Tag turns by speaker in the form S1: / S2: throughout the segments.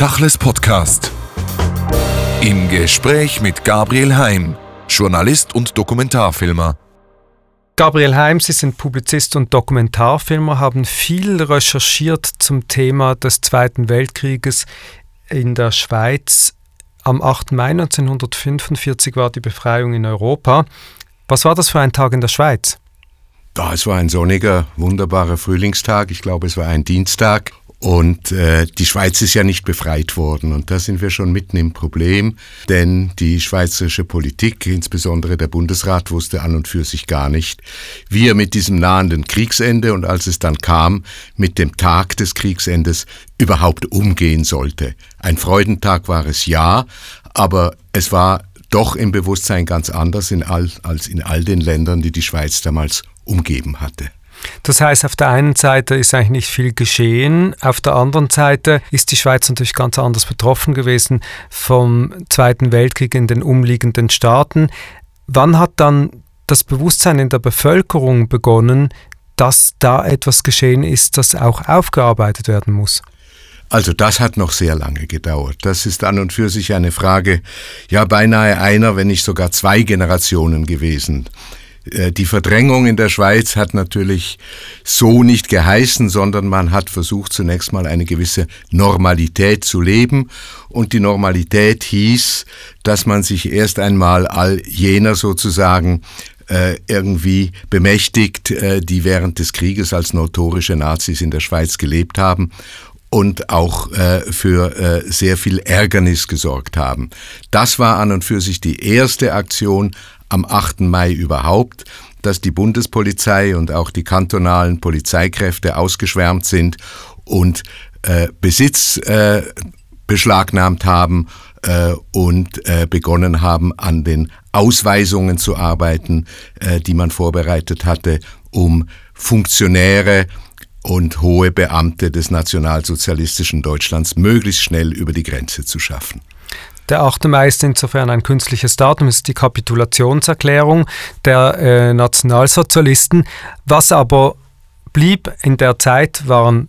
S1: Tachles Podcast. Im Gespräch mit Gabriel Heim, Journalist und Dokumentarfilmer.
S2: Gabriel Heim, Sie sind Publizist und Dokumentarfilmer, haben viel recherchiert zum Thema des Zweiten Weltkrieges in der Schweiz. Am 8. Mai 1945 war die Befreiung in Europa. Was war das für ein Tag in der Schweiz?
S3: Ja, es war ein sonniger, wunderbarer Frühlingstag. Ich glaube, es war ein Dienstag. Und äh, die Schweiz ist ja nicht befreit worden. Und da sind wir schon mitten im Problem, denn die schweizerische Politik, insbesondere der Bundesrat, wusste an und für sich gar nicht, wie er mit diesem nahenden Kriegsende und als es dann kam, mit dem Tag des Kriegsendes überhaupt umgehen sollte. Ein Freudentag war es ja, aber es war doch im Bewusstsein ganz anders in all, als in all den Ländern, die die Schweiz damals umgeben hatte.
S2: Das heißt, auf der einen Seite ist eigentlich nicht viel geschehen, auf der anderen Seite ist die Schweiz natürlich ganz anders betroffen gewesen vom Zweiten Weltkrieg in den umliegenden Staaten. Wann hat dann das Bewusstsein in der Bevölkerung begonnen, dass da etwas geschehen ist, das auch aufgearbeitet werden muss?
S3: Also das hat noch sehr lange gedauert. Das ist an und für sich eine Frage, ja beinahe einer, wenn nicht sogar zwei Generationen gewesen. Äh, die Verdrängung in der Schweiz hat natürlich so nicht geheißen, sondern man hat versucht zunächst mal eine gewisse Normalität zu leben. Und die Normalität hieß, dass man sich erst einmal all jener sozusagen äh, irgendwie bemächtigt, äh, die während des Krieges als notorische Nazis in der Schweiz gelebt haben und auch äh, für äh, sehr viel Ärgernis gesorgt haben. Das war an und für sich die erste Aktion am 8. Mai überhaupt, dass die Bundespolizei und auch die kantonalen Polizeikräfte ausgeschwärmt sind und äh, Besitz äh, beschlagnahmt haben äh, und äh, begonnen haben, an den Ausweisungen zu arbeiten, äh, die man vorbereitet hatte, um Funktionäre und hohe Beamte des nationalsozialistischen Deutschlands möglichst schnell über die Grenze zu schaffen.
S2: Der 8. Mai ist insofern ein künstliches Datum, ist die Kapitulationserklärung der äh, Nationalsozialisten. Was aber blieb in der Zeit, waren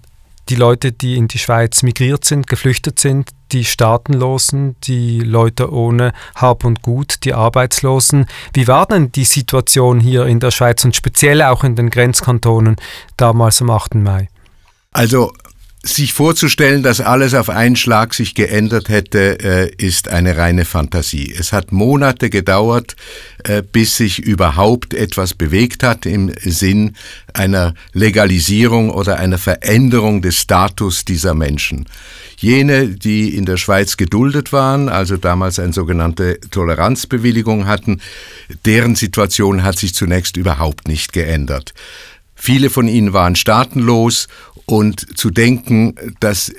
S2: die Leute, die in die Schweiz migriert sind, geflüchtet sind, die Staatenlosen, die Leute ohne Hab und Gut, die Arbeitslosen. Wie war denn die Situation hier in der Schweiz und speziell auch in den Grenzkantonen damals am 8. Mai?
S3: Also sich vorzustellen, dass alles auf einen Schlag sich geändert hätte, äh, ist eine reine Fantasie. Es hat Monate gedauert, äh, bis sich überhaupt etwas bewegt hat im Sinn einer Legalisierung oder einer Veränderung des Status dieser Menschen. Jene, die in der Schweiz geduldet waren, also damals eine sogenannte Toleranzbewilligung hatten, deren Situation hat sich zunächst überhaupt nicht geändert. Viele von ihnen waren staatenlos und zu denken, dass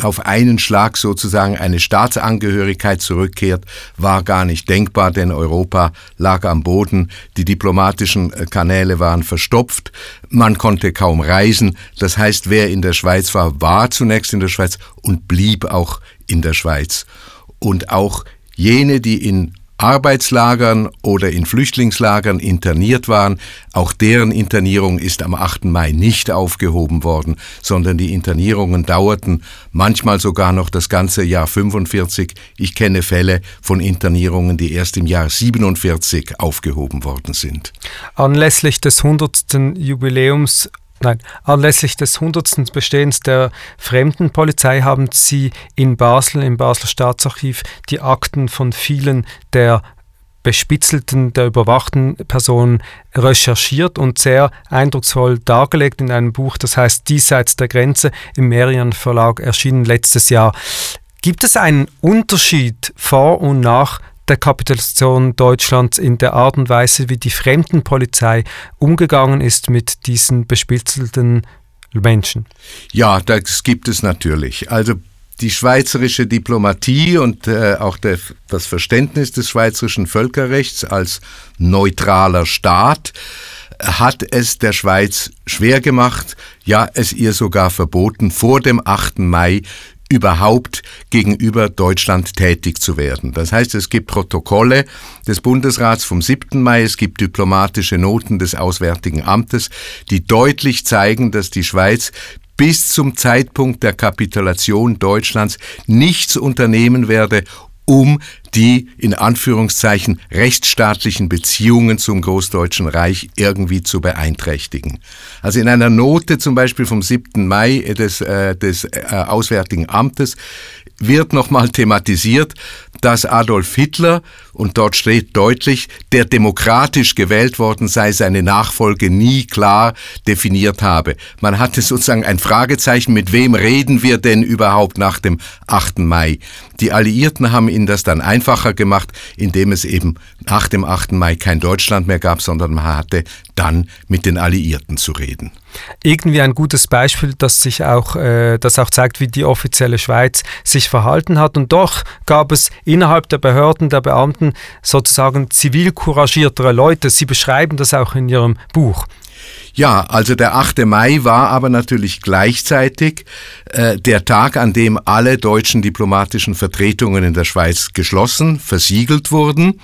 S3: auf einen Schlag sozusagen eine Staatsangehörigkeit zurückkehrt, war gar nicht denkbar, denn Europa lag am Boden, die diplomatischen äh, Kanäle waren verstopft, man konnte kaum reisen. Das heißt, wer in der Schweiz war, war zunächst in der Schweiz und blieb auch in der Schweiz. Und auch jene, die in Arbeitslagern oder in Flüchtlingslagern interniert waren. Auch deren Internierung ist am 8. Mai nicht aufgehoben worden, sondern die Internierungen dauerten manchmal sogar noch das ganze Jahr 45. Ich kenne Fälle von Internierungen, die erst im Jahr 47 aufgehoben worden sind.
S2: Anlässlich des 100. Jubiläums Nein, anlässlich des 100. Bestehens der Fremdenpolizei haben Sie in Basel, im Basler Staatsarchiv, die Akten von vielen der bespitzelten, der überwachten Personen recherchiert und sehr eindrucksvoll dargelegt in einem Buch, das heißt Diesseits der Grenze, im Merian Verlag erschienen letztes Jahr. Gibt es einen Unterschied vor und nach der Kapitulation Deutschlands in der Art und Weise, wie die Fremdenpolizei umgegangen ist mit diesen bespitzelten Menschen?
S3: Ja, das gibt es natürlich. Also die schweizerische Diplomatie und äh, auch der, das Verständnis des schweizerischen Völkerrechts als neutraler Staat hat es der Schweiz schwer gemacht, ja es ihr sogar verboten, vor dem 8. Mai überhaupt gegenüber Deutschland tätig zu werden. Das heißt, es gibt Protokolle des Bundesrats vom 7. Mai, es gibt diplomatische Noten des Auswärtigen Amtes, die deutlich zeigen, dass die Schweiz bis zum Zeitpunkt der Kapitulation Deutschlands nichts unternehmen werde, um die in Anführungszeichen rechtsstaatlichen Beziehungen zum Großdeutschen Reich irgendwie zu beeinträchtigen. Also in einer Note zum Beispiel vom 7. Mai des, äh, des äh, Auswärtigen Amtes wird nochmal thematisiert, dass Adolf Hitler, und dort steht deutlich, der demokratisch gewählt worden sei, seine Nachfolge nie klar definiert habe. Man hatte sozusagen ein Fragezeichen, mit wem reden wir denn überhaupt nach dem 8. Mai? Die Alliierten haben ihnen das dann einfacher gemacht, indem es eben nach dem 8. Mai kein Deutschland mehr gab, sondern man hatte dann mit den Alliierten zu reden
S2: irgendwie ein gutes Beispiel, das sich auch, äh, das auch zeigt, wie die offizielle Schweiz sich verhalten hat. Und doch gab es innerhalb der Behörden, der Beamten sozusagen zivil couragiertere Leute. Sie beschreiben das auch in Ihrem Buch.
S3: Ja, also der 8. Mai war aber natürlich gleichzeitig äh, der Tag, an dem alle deutschen diplomatischen Vertretungen in der Schweiz geschlossen, versiegelt wurden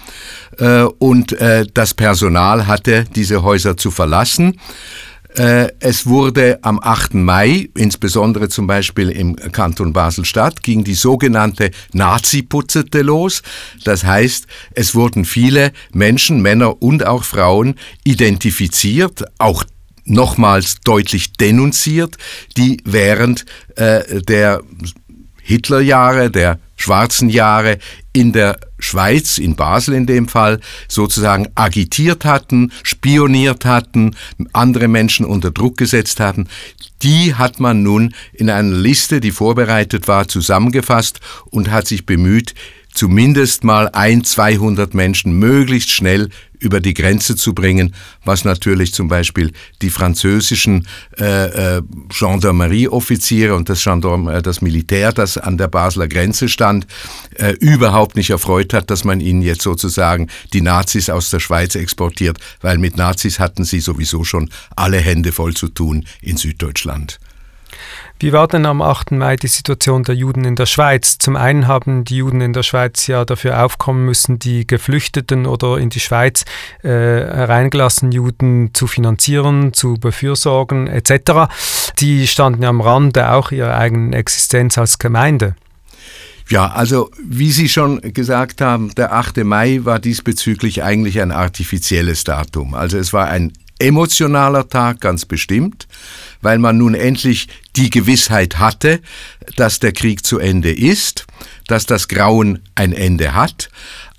S3: äh, und äh, das Personal hatte diese Häuser zu verlassen. Äh, es wurde am 8. Mai, insbesondere zum Beispiel im Kanton Basel-Stadt, ging die sogenannte Nazi-Putzete los. Das heißt, es wurden viele Menschen, Männer und auch Frauen identifiziert, auch nochmals deutlich denunziert, die während äh, der Hitlerjahre, der schwarzen Jahre in der Schweiz, in Basel in dem Fall, sozusagen agitiert hatten, spioniert hatten, andere Menschen unter Druck gesetzt hatten, die hat man nun in einer Liste, die vorbereitet war, zusammengefasst und hat sich bemüht, zumindest mal ein, 200 Menschen möglichst schnell über die Grenze zu bringen, was natürlich zum Beispiel die französischen äh, äh, Gendarmerieoffiziere und das, Gendarm, äh, das Militär, das an der Basler Grenze stand, äh, überhaupt nicht erfreut hat, dass man ihnen jetzt sozusagen die Nazis aus der Schweiz exportiert, weil mit Nazis hatten sie sowieso schon alle Hände voll zu tun in Süddeutschland.
S2: Wie war denn am 8. Mai die Situation der Juden in der Schweiz? Zum einen haben die Juden in der Schweiz ja dafür aufkommen müssen, die Geflüchteten oder in die Schweiz äh, hereingelassenen Juden zu finanzieren, zu befürsorgen etc. Die standen ja am Rande auch ihrer eigenen Existenz als Gemeinde.
S3: Ja, also wie Sie schon gesagt haben, der 8. Mai war diesbezüglich eigentlich ein artifizielles Datum. Also es war ein emotionaler Tag, ganz bestimmt, weil man nun endlich die Gewissheit hatte, dass der Krieg zu Ende ist, dass das Grauen ein Ende hat.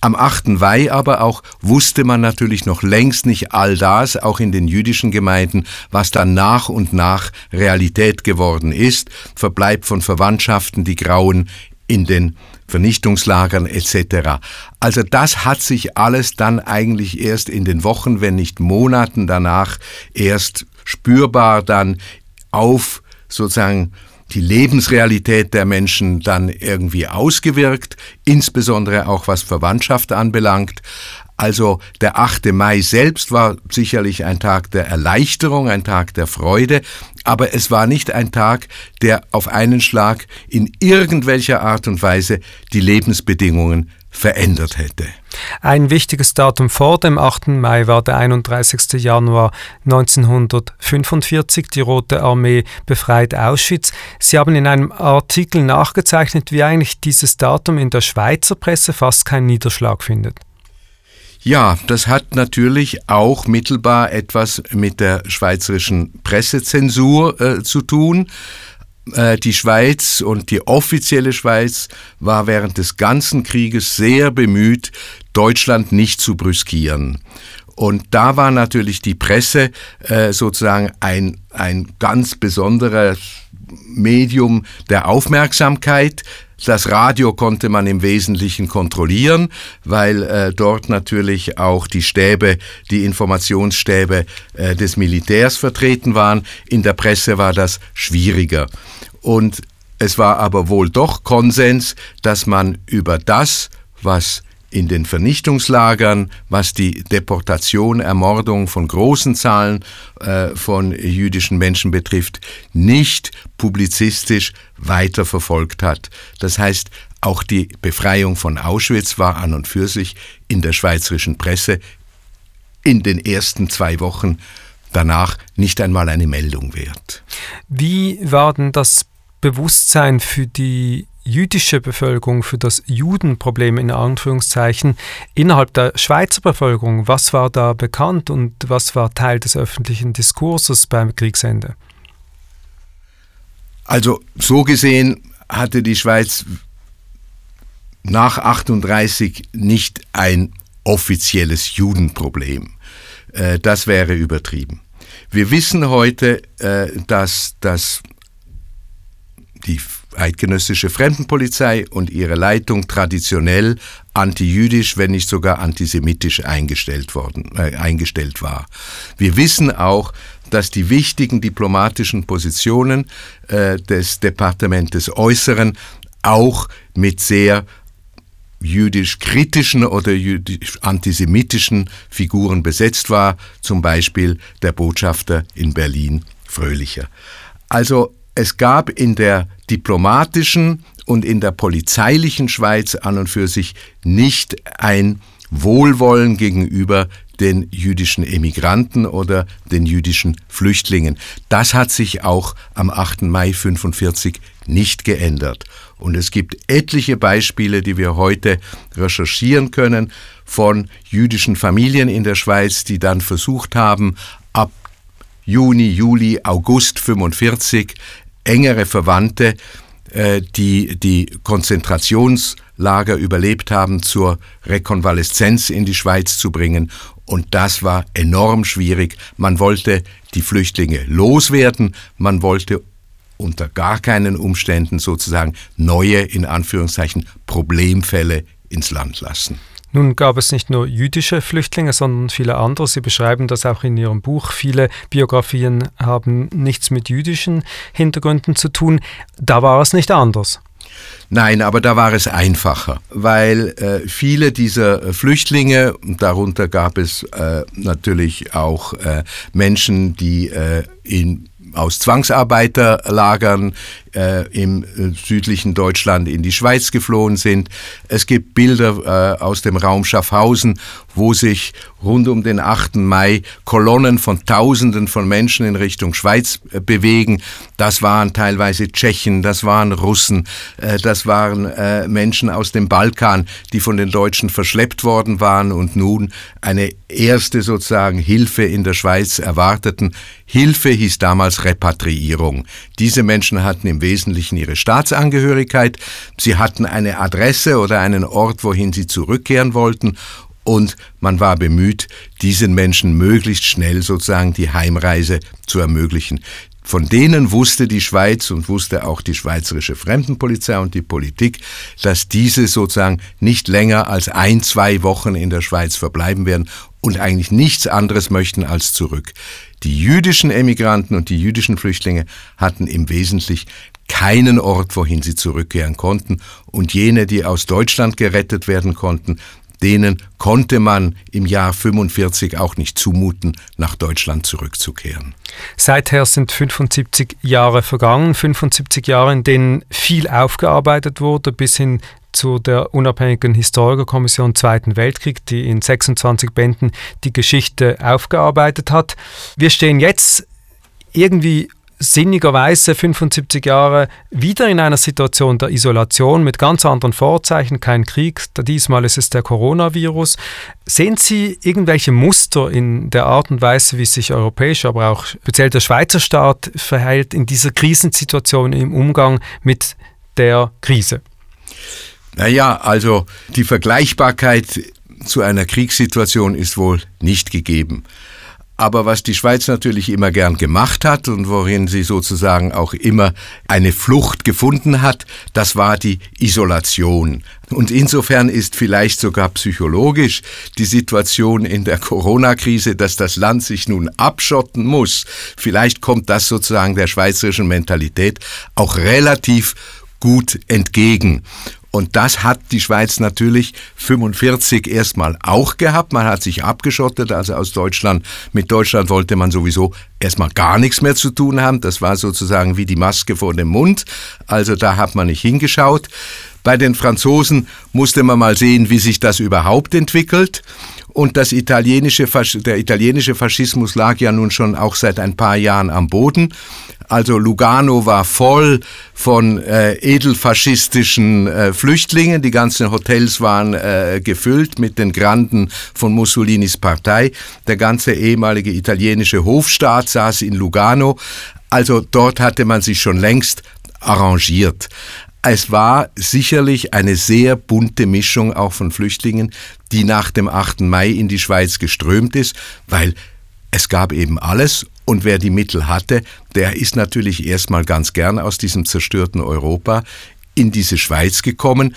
S3: Am 8. Mai aber auch wusste man natürlich noch längst nicht all das, auch in den jüdischen Gemeinden, was dann nach und nach Realität geworden ist. Verbleib von Verwandtschaften, die grauen in den Vernichtungslagern etc. Also das hat sich alles dann eigentlich erst in den Wochen, wenn nicht Monaten danach erst spürbar dann auf sozusagen die Lebensrealität der Menschen dann irgendwie ausgewirkt, insbesondere auch was Verwandtschaft anbelangt. Also der 8. Mai selbst war sicherlich ein Tag der Erleichterung, ein Tag der Freude, aber es war nicht ein Tag, der auf einen Schlag in irgendwelcher Art und Weise die Lebensbedingungen verändert hätte.
S2: Ein wichtiges Datum vor dem 8. Mai war der 31. Januar 1945. Die Rote Armee befreit Auschwitz. Sie haben in einem Artikel nachgezeichnet, wie eigentlich dieses Datum in der Schweizer Presse fast keinen Niederschlag findet.
S3: Ja, das hat natürlich auch mittelbar etwas mit der schweizerischen Pressezensur äh, zu tun. Äh, die Schweiz und die offizielle Schweiz war während des ganzen Krieges sehr bemüht, Deutschland nicht zu brüskieren. Und da war natürlich die Presse äh, sozusagen ein, ein ganz besonderes Medium der Aufmerksamkeit. Das Radio konnte man im Wesentlichen kontrollieren, weil äh, dort natürlich auch die Stäbe, die Informationsstäbe äh, des Militärs vertreten waren. In der Presse war das schwieriger. Und es war aber wohl doch Konsens, dass man über das, was in den Vernichtungslagern, was die Deportation, Ermordung von großen Zahlen äh, von jüdischen Menschen betrifft, nicht publizistisch weiter verfolgt hat. Das heißt, auch die Befreiung von Auschwitz war an und für sich in der schweizerischen Presse in den ersten zwei Wochen danach nicht einmal eine Meldung wert.
S2: Wie war denn das Bewusstsein für die jüdische Bevölkerung, für das Judenproblem in Anführungszeichen innerhalb der Schweizer Bevölkerung? Was war da bekannt und was war Teil des öffentlichen Diskurses beim Kriegsende?
S3: Also so gesehen hatte die Schweiz nach 38 nicht ein offizielles Judenproblem. Äh, das wäre übertrieben. Wir wissen heute, äh, dass, dass die eidgenössische Fremdenpolizei und ihre Leitung traditionell antijüdisch, wenn nicht sogar antisemitisch eingestellt, worden, äh, eingestellt war. Wir wissen auch, dass die wichtigen diplomatischen Positionen äh, des Departementes Äußeren auch mit sehr jüdisch-kritischen oder jüdisch-antisemitischen Figuren besetzt war, zum Beispiel der Botschafter in Berlin Fröhlicher. Also es gab in der diplomatischen und in der polizeilichen Schweiz an und für sich nicht ein Wohlwollen gegenüber den jüdischen Emigranten oder den jüdischen Flüchtlingen. Das hat sich auch am 8. Mai 1945 nicht geändert. Und es gibt etliche Beispiele, die wir heute recherchieren können von jüdischen Familien in der Schweiz, die dann versucht haben, ab Juni, Juli, August 45 engere Verwandte, äh, die die Konzentrationslager überlebt haben, zur Rekonvaleszenz in die Schweiz zu bringen. Und das war enorm schwierig. Man wollte die Flüchtlinge loswerden, man wollte unter gar keinen Umständen sozusagen neue, in Anführungszeichen, Problemfälle ins Land lassen.
S2: Nun gab es nicht nur jüdische Flüchtlinge, sondern viele andere. Sie beschreiben das auch in Ihrem Buch. Viele Biografien haben nichts mit jüdischen Hintergründen zu tun. Da war es nicht anders.
S3: Nein, aber da war es einfacher, weil äh, viele dieser Flüchtlinge, darunter gab es äh, natürlich auch äh, Menschen, die äh, in aus Zwangsarbeiterlagern äh, im äh, südlichen Deutschland in die Schweiz geflohen sind. Es gibt Bilder äh, aus dem Raum Schaffhausen, wo sich rund um den 8. Mai Kolonnen von Tausenden von Menschen in Richtung Schweiz äh, bewegen. Das waren teilweise Tschechen, das waren Russen, äh, das waren äh, Menschen aus dem Balkan, die von den Deutschen verschleppt worden waren und nun eine erste sozusagen Hilfe in der Schweiz erwarteten. Hilfe hieß damals Repatriierung. Diese Menschen hatten im Wesentlichen ihre Staatsangehörigkeit, sie hatten eine Adresse oder einen Ort, wohin sie zurückkehren wollten und man war bemüht, diesen Menschen möglichst schnell sozusagen die Heimreise zu ermöglichen. Von denen wusste die Schweiz und wusste auch die schweizerische Fremdenpolizei und die Politik, dass diese sozusagen nicht länger als ein, zwei Wochen in der Schweiz verbleiben werden und eigentlich nichts anderes möchten als zurück. Die jüdischen Emigranten und die jüdischen Flüchtlinge hatten im Wesentlichen keinen Ort, wohin sie zurückkehren konnten, und jene, die aus Deutschland gerettet werden konnten, denen konnte man im Jahr 45 auch nicht zumuten, nach Deutschland zurückzukehren.
S2: Seither sind 75 Jahre vergangen, 75 Jahre, in denen viel aufgearbeitet wurde, bis hin zu der unabhängigen Historikerkommission Zweiten Weltkrieg, die in 26 Bänden die Geschichte aufgearbeitet hat. Wir stehen jetzt irgendwie sinnigerweise 75 Jahre wieder in einer Situation der Isolation mit ganz anderen Vorzeichen, kein Krieg, diesmal ist es der Coronavirus. Sehen Sie irgendwelche Muster in der Art und Weise, wie sich europäisch, aber auch speziell der Schweizer Staat verhält in dieser Krisensituation im Umgang mit der Krise?
S3: Naja, also die Vergleichbarkeit zu einer Kriegssituation ist wohl nicht gegeben. Aber was die Schweiz natürlich immer gern gemacht hat und worin sie sozusagen auch immer eine Flucht gefunden hat, das war die Isolation. Und insofern ist vielleicht sogar psychologisch die Situation in der Corona-Krise, dass das Land sich nun abschotten muss. Vielleicht kommt das sozusagen der schweizerischen Mentalität auch relativ gut entgegen. Und das hat die Schweiz natürlich 45 erstmal auch gehabt. Man hat sich abgeschottet, also aus Deutschland. Mit Deutschland wollte man sowieso erstmal gar nichts mehr zu tun haben. Das war sozusagen wie die Maske vor dem Mund. Also da hat man nicht hingeschaut. Bei den Franzosen musste man mal sehen, wie sich das überhaupt entwickelt. Und das italienische, der italienische Faschismus lag ja nun schon auch seit ein paar Jahren am Boden. Also Lugano war voll von äh, edelfaschistischen äh, Flüchtlingen. Die ganzen Hotels waren äh, gefüllt mit den Granden von Mussolinis Partei. Der ganze ehemalige italienische Hofstaat saß in Lugano. Also dort hatte man sich schon längst arrangiert. Es war sicherlich eine sehr bunte Mischung auch von Flüchtlingen, die nach dem 8. Mai in die Schweiz geströmt ist, weil es gab eben alles und wer die Mittel hatte, der ist natürlich erstmal ganz gern aus diesem zerstörten Europa in diese Schweiz gekommen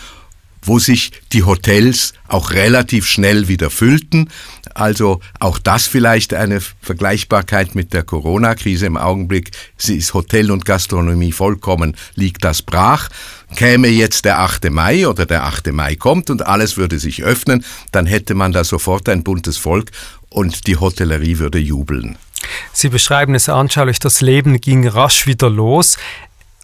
S3: wo sich die Hotels auch relativ schnell wieder füllten. Also auch das vielleicht eine Vergleichbarkeit mit der Corona-Krise im Augenblick. Sie ist Hotel und Gastronomie vollkommen, liegt das brach. Käme jetzt der 8. Mai oder der 8. Mai kommt und alles würde sich öffnen, dann hätte man da sofort ein buntes Volk und die Hotellerie würde jubeln.
S2: Sie beschreiben es anschaulich, das Leben ging rasch wieder los.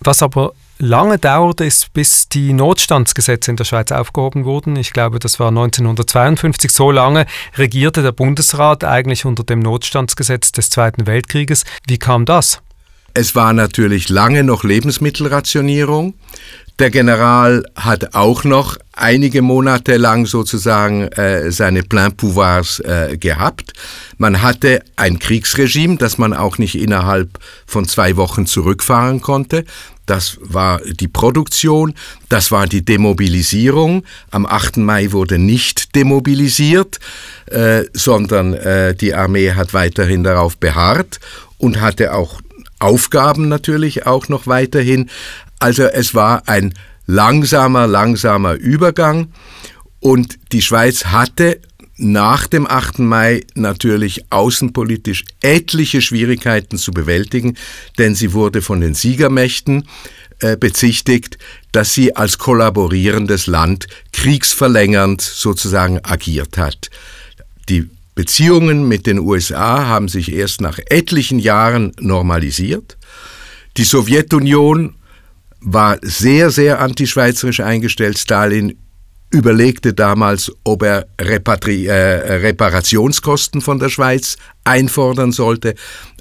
S2: Was aber lange dauerte es, bis die Notstandsgesetze in der Schweiz aufgehoben wurden. Ich glaube, das war 1952. So lange regierte der Bundesrat eigentlich unter dem Notstandsgesetz des Zweiten Weltkrieges. Wie kam das?
S3: Es war natürlich lange noch Lebensmittelrationierung. Der General hat auch noch einige Monate lang sozusagen äh, seine Plein Pouvoirs äh, gehabt. Man hatte ein Kriegsregime, das man auch nicht innerhalb von zwei Wochen zurückfahren konnte. Das war die Produktion, das war die Demobilisierung. Am 8. Mai wurde nicht demobilisiert, äh, sondern äh, die Armee hat weiterhin darauf beharrt und hatte auch Aufgaben natürlich auch noch weiterhin. Also es war ein langsamer, langsamer Übergang und die Schweiz hatte nach dem 8. Mai natürlich außenpolitisch etliche Schwierigkeiten zu bewältigen, denn sie wurde von den Siegermächten äh, bezichtigt, dass sie als kollaborierendes Land kriegsverlängernd sozusagen agiert hat. Die Beziehungen mit den USA haben sich erst nach etlichen Jahren normalisiert. Die Sowjetunion war sehr, sehr antischweizerisch eingestellt. Stalin überlegte damals, ob er Repatri äh, Reparationskosten von der Schweiz einfordern sollte.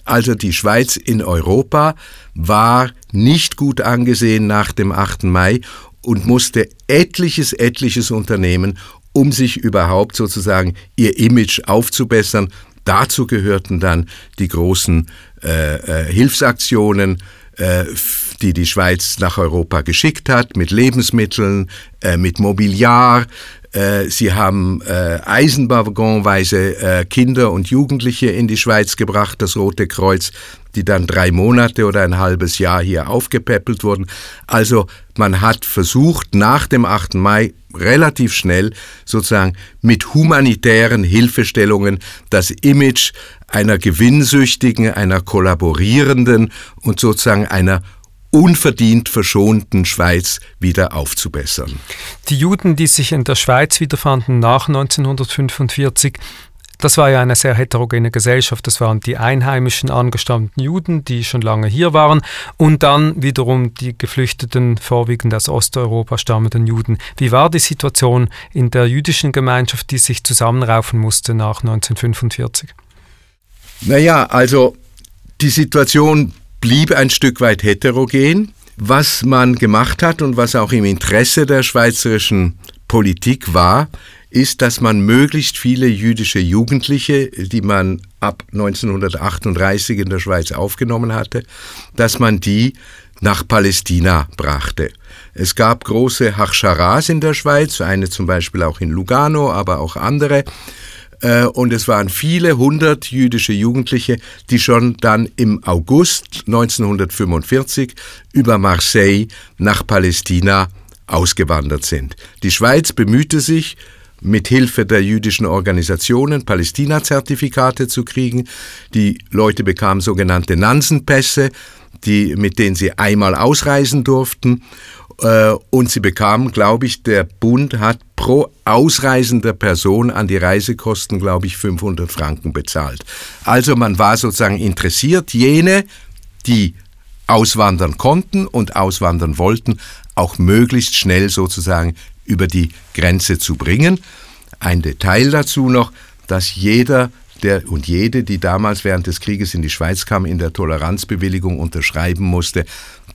S3: Also die Schweiz in Europa war nicht gut angesehen nach dem 8. Mai und musste etliches, etliches unternehmen, um sich überhaupt sozusagen ihr Image aufzubessern. Dazu gehörten dann die großen äh, äh, Hilfsaktionen, äh, die die Schweiz nach Europa geschickt hat, mit Lebensmitteln, äh, mit Mobiliar. Äh, sie haben eisenwaggonweise Kinder und Jugendliche in die Schweiz gebracht, das Rote Kreuz, die dann drei Monate oder ein halbes Jahr hier aufgepäppelt wurden. Also man hat versucht, nach dem 8. Mai relativ schnell sozusagen mit humanitären Hilfestellungen das Image einer gewinnsüchtigen, einer kollaborierenden und sozusagen einer unverdient verschonten Schweiz wieder aufzubessern.
S2: Die Juden, die sich in der Schweiz wiederfanden nach 1945, das war ja eine sehr heterogene Gesellschaft. Das waren die einheimischen angestammten Juden, die schon lange hier waren, und dann wiederum die geflüchteten, vorwiegend aus Osteuropa stammenden Juden. Wie war die Situation in der jüdischen Gemeinschaft, die sich zusammenraufen musste nach 1945?
S3: Naja, also die Situation blieb ein Stück weit heterogen. Was man gemacht hat und was auch im Interesse der schweizerischen Politik war, ist, dass man möglichst viele jüdische Jugendliche, die man ab 1938 in der Schweiz aufgenommen hatte, dass man die nach Palästina brachte. Es gab große Hachscharas in der Schweiz, eine zum Beispiel auch in Lugano, aber auch andere. Äh, und es waren viele hundert jüdische Jugendliche, die schon dann im August 1945 über Marseille nach Palästina ausgewandert sind. Die Schweiz bemühte sich, mit Hilfe der jüdischen Organisationen Palästina-Zertifikate zu kriegen. Die Leute bekamen sogenannte Nansenpässe, die, mit denen sie einmal ausreisen durften. Äh, und sie bekamen, glaube ich, der Bund hat pro ausreisender Person an die Reisekosten, glaube ich, 500 Franken bezahlt. Also man war sozusagen interessiert, jene, die auswandern konnten und auswandern wollten, auch möglichst schnell sozusagen über die Grenze zu bringen. Ein Detail dazu noch, dass jeder der und jede, die damals während des Krieges in die Schweiz kam, in der Toleranzbewilligung unterschreiben musste,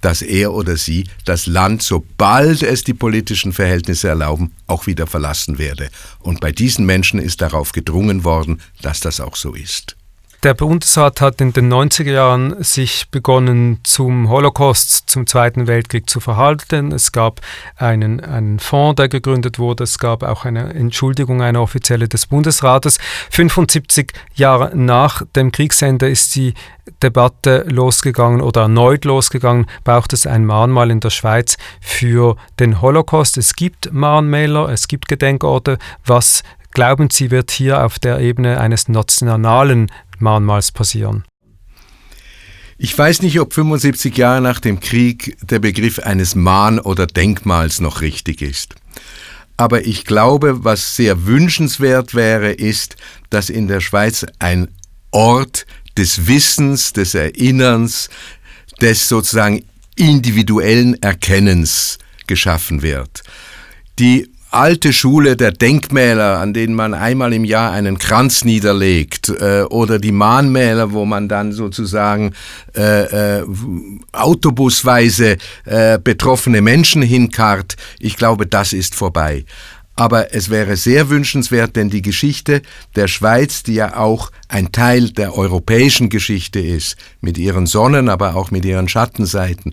S3: dass er oder sie das Land, sobald es die politischen Verhältnisse erlauben, auch wieder verlassen werde. Und bei diesen Menschen ist darauf gedrungen worden, dass das auch so ist.
S2: Der Bundesrat hat in den 90er Jahren sich begonnen, zum Holocaust, zum Zweiten Weltkrieg zu verhalten. Es gab einen, einen Fonds, der gegründet wurde. Es gab auch eine Entschuldigung, eine offizielle des Bundesrates. 75 Jahre nach dem Kriegsende ist die Debatte losgegangen oder erneut losgegangen, braucht es ein Mahnmal in der Schweiz für den Holocaust. Es gibt Mahnmäler, es gibt Gedenkorte. Was glauben Sie, wird hier auf der Ebene eines nationalen Mahnmals passieren?
S3: Ich weiß nicht, ob 75 Jahre nach dem Krieg der Begriff eines Mahn- oder Denkmals noch richtig ist. Aber ich glaube, was sehr wünschenswert wäre, ist, dass in der Schweiz ein Ort des Wissens, des Erinnerns, des sozusagen individuellen Erkennens geschaffen wird. Die alte Schule der Denkmäler, an denen man einmal im Jahr einen Kranz niederlegt, äh, oder die Mahnmäler, wo man dann sozusagen äh, äh, autobusweise äh, betroffene Menschen hinkarrt, ich glaube, das ist vorbei. Aber es wäre sehr wünschenswert, denn die Geschichte der Schweiz, die ja auch ein Teil der europäischen Geschichte ist, mit ihren Sonnen, aber auch mit ihren Schattenseiten,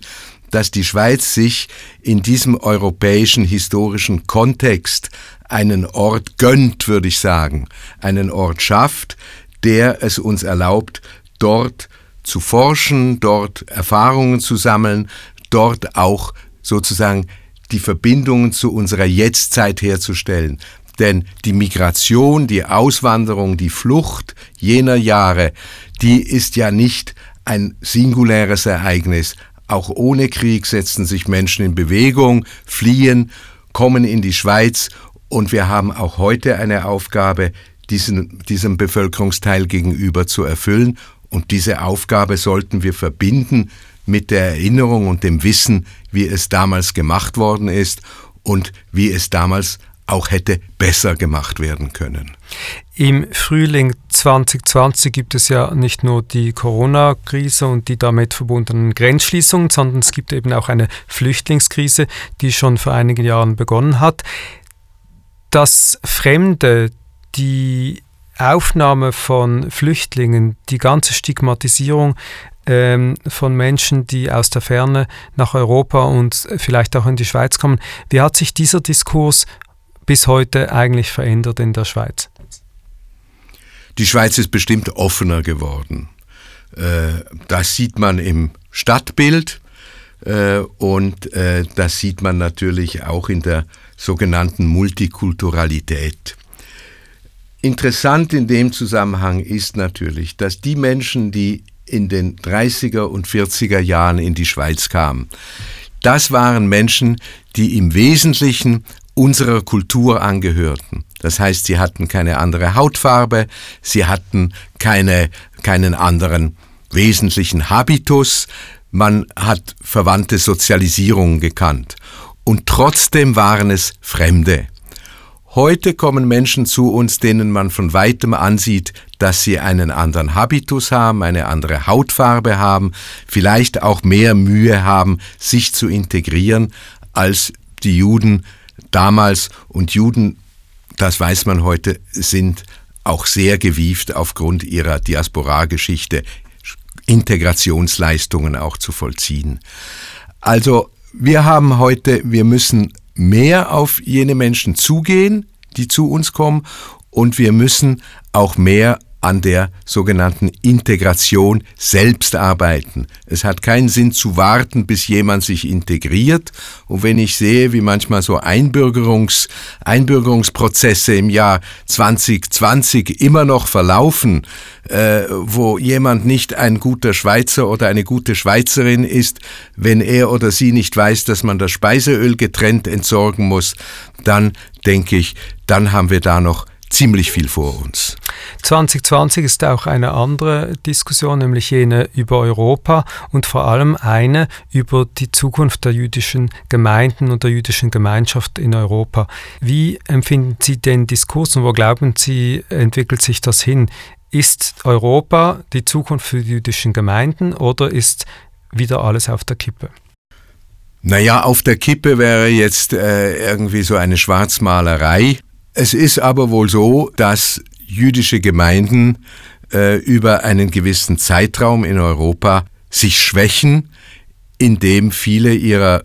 S3: dass die Schweiz sich in diesem europäischen historischen Kontext einen Ort gönnt, würde ich sagen, einen Ort schafft, der es uns erlaubt, dort zu forschen, dort Erfahrungen zu sammeln, dort auch sozusagen die Verbindungen zu unserer Jetztzeit herzustellen. Denn die Migration, die Auswanderung, die Flucht jener Jahre, die ist ja nicht ein singuläres Ereignis, auch ohne Krieg setzen sich Menschen in Bewegung, fliehen, kommen in die Schweiz und wir haben auch heute eine Aufgabe, diesen, diesem Bevölkerungsteil gegenüber zu erfüllen. Und diese Aufgabe sollten wir verbinden mit der Erinnerung und dem Wissen, wie es damals gemacht worden ist und wie es damals auch hätte besser gemacht werden können.
S2: Im Frühling 2020 gibt es ja nicht nur die Corona-Krise und die damit verbundenen Grenzschließungen, sondern es gibt eben auch eine Flüchtlingskrise, die schon vor einigen Jahren begonnen hat. Das Fremde, die Aufnahme von Flüchtlingen, die ganze Stigmatisierung ähm, von Menschen, die aus der Ferne nach Europa und vielleicht auch in die Schweiz kommen. Wie hat sich dieser Diskurs bis heute eigentlich verändert in der Schweiz?
S3: Die Schweiz ist bestimmt offener geworden. Äh, das sieht man im Stadtbild äh, und äh, das sieht man natürlich auch in der sogenannten Multikulturalität. Interessant in dem Zusammenhang ist natürlich, dass die Menschen, die in den 30er und 40er Jahren in die Schweiz kamen, das waren Menschen, die im Wesentlichen unserer Kultur angehörten. Das heißt, sie hatten keine andere Hautfarbe, sie hatten keine, keinen anderen wesentlichen Habitus, man hat verwandte Sozialisierung gekannt. Und trotzdem waren es Fremde. Heute kommen Menschen zu uns, denen man von weitem ansieht, dass sie einen anderen Habitus haben, eine andere Hautfarbe haben, vielleicht auch mehr Mühe haben, sich zu integrieren, als die Juden damals. Und Juden, das weiß man heute, sind auch sehr gewieft aufgrund ihrer Diaspora-Geschichte, Integrationsleistungen auch zu vollziehen. Also wir haben heute, wir müssen mehr auf jene Menschen zugehen, die zu uns kommen, und wir müssen auch mehr an der sogenannten Integration selbst arbeiten. Es hat keinen Sinn zu warten, bis jemand sich integriert. Und wenn ich sehe, wie manchmal so Einbürgerungs, Einbürgerungsprozesse im Jahr 2020 immer noch verlaufen, äh, wo jemand nicht ein guter Schweizer oder eine gute Schweizerin ist, wenn er oder sie nicht weiß, dass man das Speiseöl getrennt entsorgen muss, dann denke ich, dann haben wir da noch ziemlich viel vor uns.
S2: 2020 ist auch eine andere Diskussion, nämlich jene über Europa und vor allem eine über die Zukunft der jüdischen Gemeinden und der jüdischen Gemeinschaft in Europa. Wie empfinden Sie den Diskurs und wo glauben Sie, entwickelt sich das hin? Ist Europa die Zukunft für die jüdischen Gemeinden oder ist wieder alles auf der Kippe?
S3: Naja, auf der Kippe wäre jetzt äh, irgendwie so eine Schwarzmalerei. Es ist aber wohl so, dass jüdische Gemeinden äh, über einen gewissen Zeitraum in Europa sich schwächen, indem viele ihrer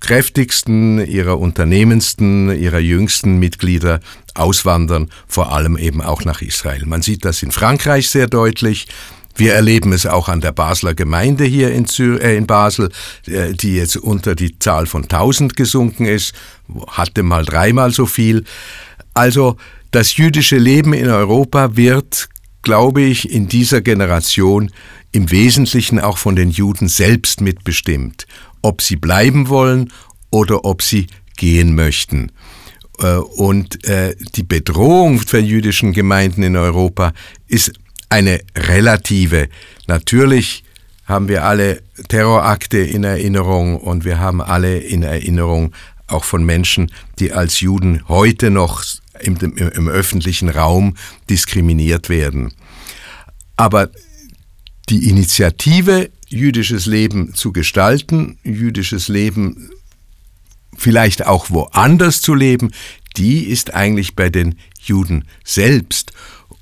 S3: kräftigsten, ihrer unternehmendsten, ihrer jüngsten Mitglieder auswandern, vor allem eben auch nach Israel. Man sieht das in Frankreich sehr deutlich. Wir erleben es auch an der Basler Gemeinde hier in, Zür äh, in Basel, äh, die jetzt unter die Zahl von 1000 gesunken ist, hatte mal dreimal so viel. Also das jüdische Leben in Europa wird, glaube ich, in dieser Generation im Wesentlichen auch von den Juden selbst mitbestimmt, ob sie bleiben wollen oder ob sie gehen möchten. Äh, und äh, die Bedrohung für jüdischen Gemeinden in Europa ist eine relative. Natürlich haben wir alle Terrorakte in Erinnerung und wir haben alle in Erinnerung auch von Menschen, die als Juden heute noch im, im, im öffentlichen Raum diskriminiert werden. Aber die Initiative, jüdisches Leben zu gestalten, jüdisches Leben vielleicht auch woanders zu leben, die ist eigentlich bei den Juden selbst.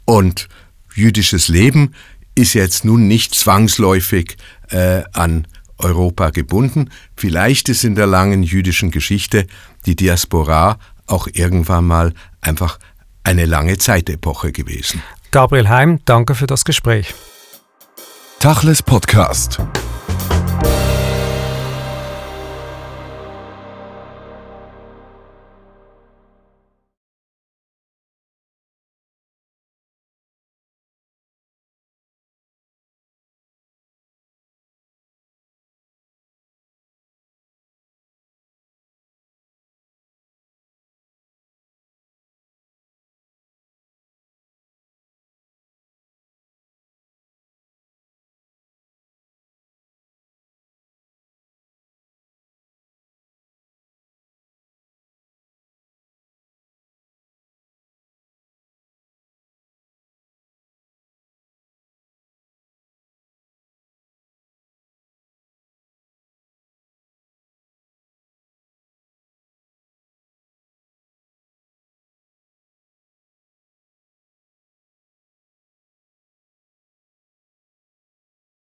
S3: Und jüdisches Leben ist jetzt nun nicht zwangsläufig äh, an Europa gebunden. Vielleicht ist in der langen jüdischen Geschichte die Diaspora auch irgendwann mal einfach eine lange Zeitepoche gewesen.
S2: Gabriel Heim, danke für das Gespräch.
S1: Tachles Podcast.